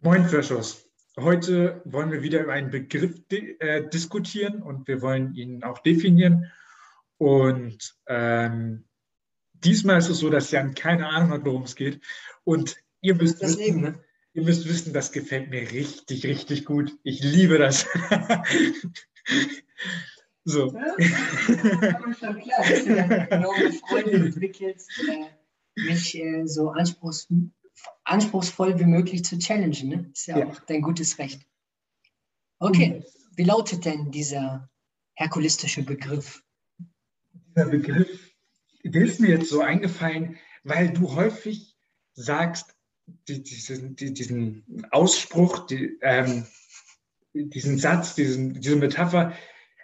Moin, Verschoss. Heute wollen wir wieder über einen Begriff äh, diskutieren und wir wollen ihn auch definieren. Und ähm, diesmal ist es so, dass Jan keine Ahnung hat, worum es geht. Und ihr müsst, das wissen, ne? ihr müsst wissen, das gefällt mir richtig, richtig gut. Ich liebe das. so. Ja, schon klar, dann enorme Freude entwickelst, äh, mich äh, so anspruchsvoll anspruchsvoll wie möglich zu challengen. Ne? Ist ja, ja, auch dein gutes Recht. Okay, wie lautet denn dieser herkulistische Begriff? Dieser Begriff, der ist mir jetzt so eingefallen, weil du häufig sagst, die, diesen, die, diesen Ausspruch, die, ähm, diesen Satz, diesen, diese Metapher,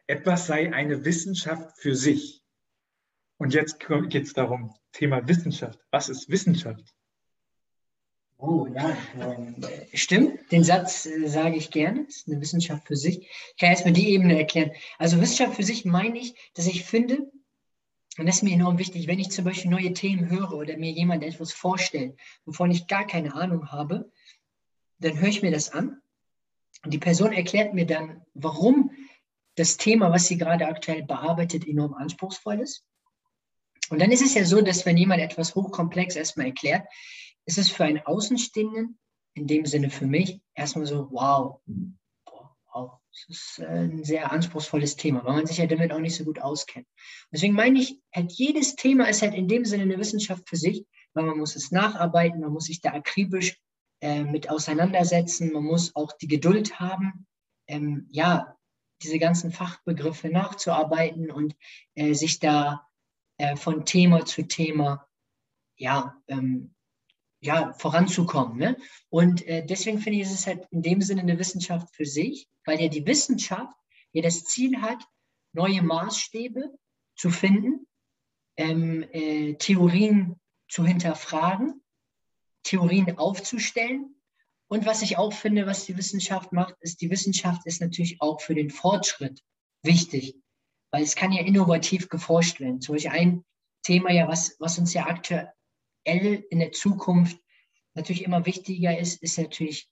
etwas sei eine Wissenschaft für sich. Und jetzt geht es darum, Thema Wissenschaft. Was ist Wissenschaft? Oh ja, ähm, stimmt. Den Satz äh, sage ich gerne. Das ist eine Wissenschaft für sich. Ich kann erstmal die Ebene erklären. Also Wissenschaft für sich meine ich, dass ich finde, und das ist mir enorm wichtig, wenn ich zum Beispiel neue Themen höre oder mir jemand etwas vorstellt, wovon ich gar keine Ahnung habe, dann höre ich mir das an. Und die Person erklärt mir dann, warum das Thema, was sie gerade aktuell bearbeitet, enorm anspruchsvoll ist. Und dann ist es ja so, dass wenn jemand etwas hochkomplex erstmal erklärt, ist es für einen Außenstehenden, in dem Sinne für mich, erstmal so, wow, wow, das ist äh, ein sehr anspruchsvolles Thema, weil man sich ja damit auch nicht so gut auskennt. Deswegen meine ich, halt jedes Thema ist halt in dem Sinne eine Wissenschaft für sich, weil man muss es nacharbeiten, man muss sich da akribisch äh, mit auseinandersetzen, man muss auch die Geduld haben, ähm, ja, diese ganzen Fachbegriffe nachzuarbeiten und äh, sich da äh, von Thema zu Thema ja, ähm, ja, voranzukommen. Ne? Und äh, deswegen finde ich, ist es halt in dem Sinne eine Wissenschaft für sich, weil ja die Wissenschaft ja das Ziel hat, neue Maßstäbe zu finden, ähm, äh, Theorien zu hinterfragen, Theorien aufzustellen. Und was ich auch finde, was die Wissenschaft macht, ist, die Wissenschaft ist natürlich auch für den Fortschritt wichtig, weil es kann ja innovativ geforscht werden. Zum Beispiel ein Thema ja, was, was uns ja aktuell in der Zukunft natürlich immer wichtiger ist, ist natürlich,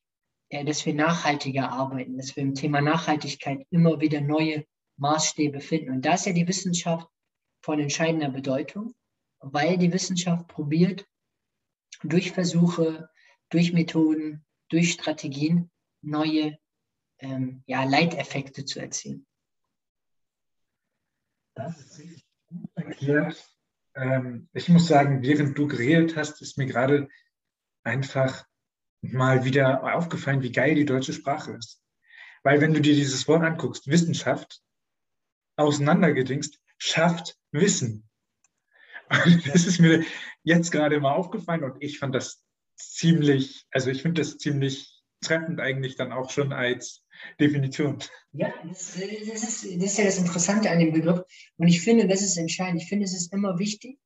äh, dass wir nachhaltiger arbeiten, dass wir im Thema Nachhaltigkeit immer wieder neue Maßstäbe finden. Und da ist ja die Wissenschaft von entscheidender Bedeutung, weil die Wissenschaft probiert, durch Versuche, durch Methoden, durch Strategien neue ähm, ja, Leiteffekte zu erzielen. Das ist richtig gut erklärt ähm, ich muss sagen, während du geredet hast, ist mir gerade einfach mal wieder aufgefallen, wie geil die deutsche Sprache ist. Weil wenn du dir dieses Wort anguckst, Wissenschaft, auseinandergedingst, schafft Wissen. Und das ist mir jetzt gerade mal aufgefallen und ich fand das ziemlich, also ich finde das ziemlich treffend eigentlich dann auch schon als Definition. Ja, das, ist, das ist ja das Interessante an dem Begriff. Und ich finde, das ist entscheidend. Ich finde, es ist immer wichtig,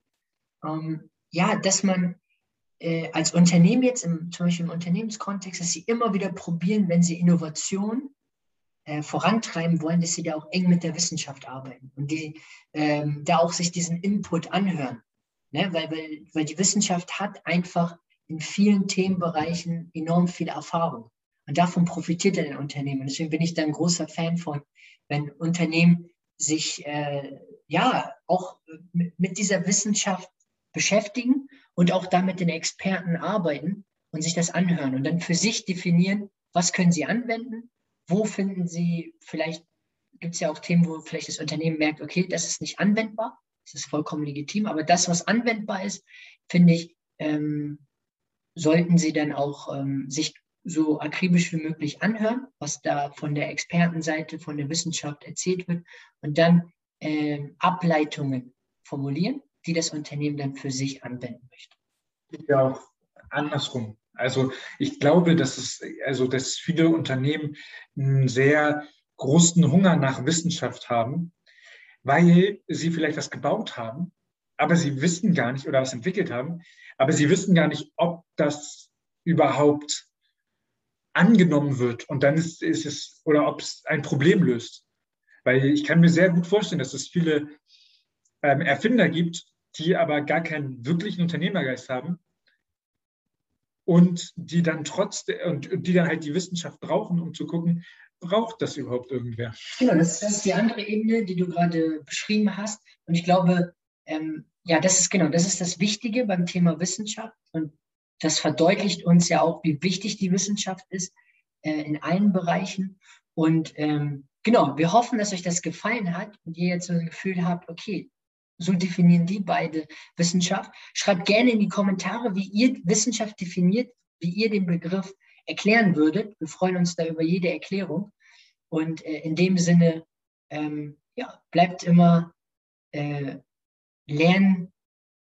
ähm, ja, dass man äh, als Unternehmen jetzt, im, zum Beispiel im Unternehmenskontext, dass sie immer wieder probieren, wenn sie Innovation äh, vorantreiben wollen, dass sie da auch eng mit der Wissenschaft arbeiten und die ähm, da auch sich diesen Input anhören. Ne? Weil, weil, weil die Wissenschaft hat einfach in vielen Themenbereichen enorm viel Erfahrung. Und davon profitiert ein Unternehmen. Deswegen bin ich da ein großer Fan von, wenn Unternehmen sich äh, ja auch mit, mit dieser Wissenschaft beschäftigen und auch damit den Experten arbeiten und sich das anhören und dann für sich definieren, was können sie anwenden, wo finden sie vielleicht, gibt es ja auch Themen, wo vielleicht das Unternehmen merkt, okay, das ist nicht anwendbar, das ist vollkommen legitim, aber das, was anwendbar ist, finde ich, ähm, sollten sie dann auch ähm, sich so akribisch wie möglich anhören, was da von der Expertenseite, von der Wissenschaft erzählt wird und dann äh, Ableitungen formulieren, die das Unternehmen dann für sich anwenden möchte. Ja, auch andersrum. Also ich glaube, dass es, also dass viele Unternehmen einen sehr großen Hunger nach Wissenschaft haben, weil sie vielleicht was gebaut haben, aber sie wissen gar nicht oder was entwickelt haben, aber sie wissen gar nicht, ob das überhaupt angenommen wird und dann ist, ist es, oder ob es ein Problem löst. Weil ich kann mir sehr gut vorstellen, dass es viele ähm, Erfinder gibt, die aber gar keinen wirklichen Unternehmergeist haben und die dann trotzdem und die dann halt die Wissenschaft brauchen, um zu gucken, braucht das überhaupt irgendwer? Genau, das, das ist die andere Ebene, die du gerade beschrieben hast. Und ich glaube, ähm, ja, das ist genau, das ist das Wichtige beim Thema Wissenschaft. Und das verdeutlicht uns ja auch, wie wichtig die Wissenschaft ist äh, in allen Bereichen. Und ähm, genau, wir hoffen, dass euch das gefallen hat und ihr jetzt so ein Gefühl habt, okay, so definieren die beide Wissenschaft. Schreibt gerne in die Kommentare, wie ihr Wissenschaft definiert, wie ihr den Begriff erklären würdet. Wir freuen uns da über jede Erklärung. Und äh, in dem Sinne, ähm, ja, bleibt immer äh, lern,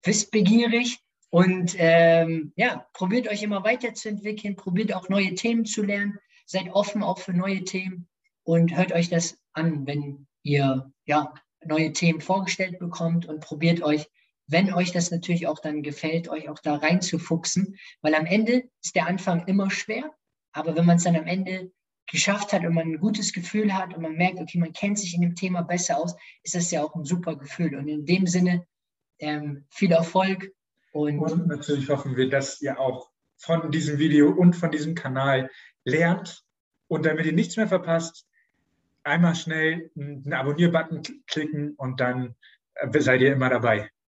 wissbegierig und ähm, ja, probiert euch immer weiterzuentwickeln, probiert auch neue Themen zu lernen, seid offen auch für neue Themen und hört euch das an, wenn ihr ja neue Themen vorgestellt bekommt und probiert euch, wenn euch das natürlich auch dann gefällt, euch auch da reinzufuchsen, weil am Ende ist der Anfang immer schwer, aber wenn man es dann am Ende geschafft hat und man ein gutes Gefühl hat und man merkt, okay, man kennt sich in dem Thema besser aus, ist das ja auch ein super Gefühl. Und in dem Sinne ähm, viel Erfolg. Und, und natürlich hoffen wir, dass ihr auch von diesem Video und von diesem Kanal lernt. Und damit ihr nichts mehr verpasst, einmal schnell einen Abonnier-Button klicken und dann äh, seid ihr immer dabei.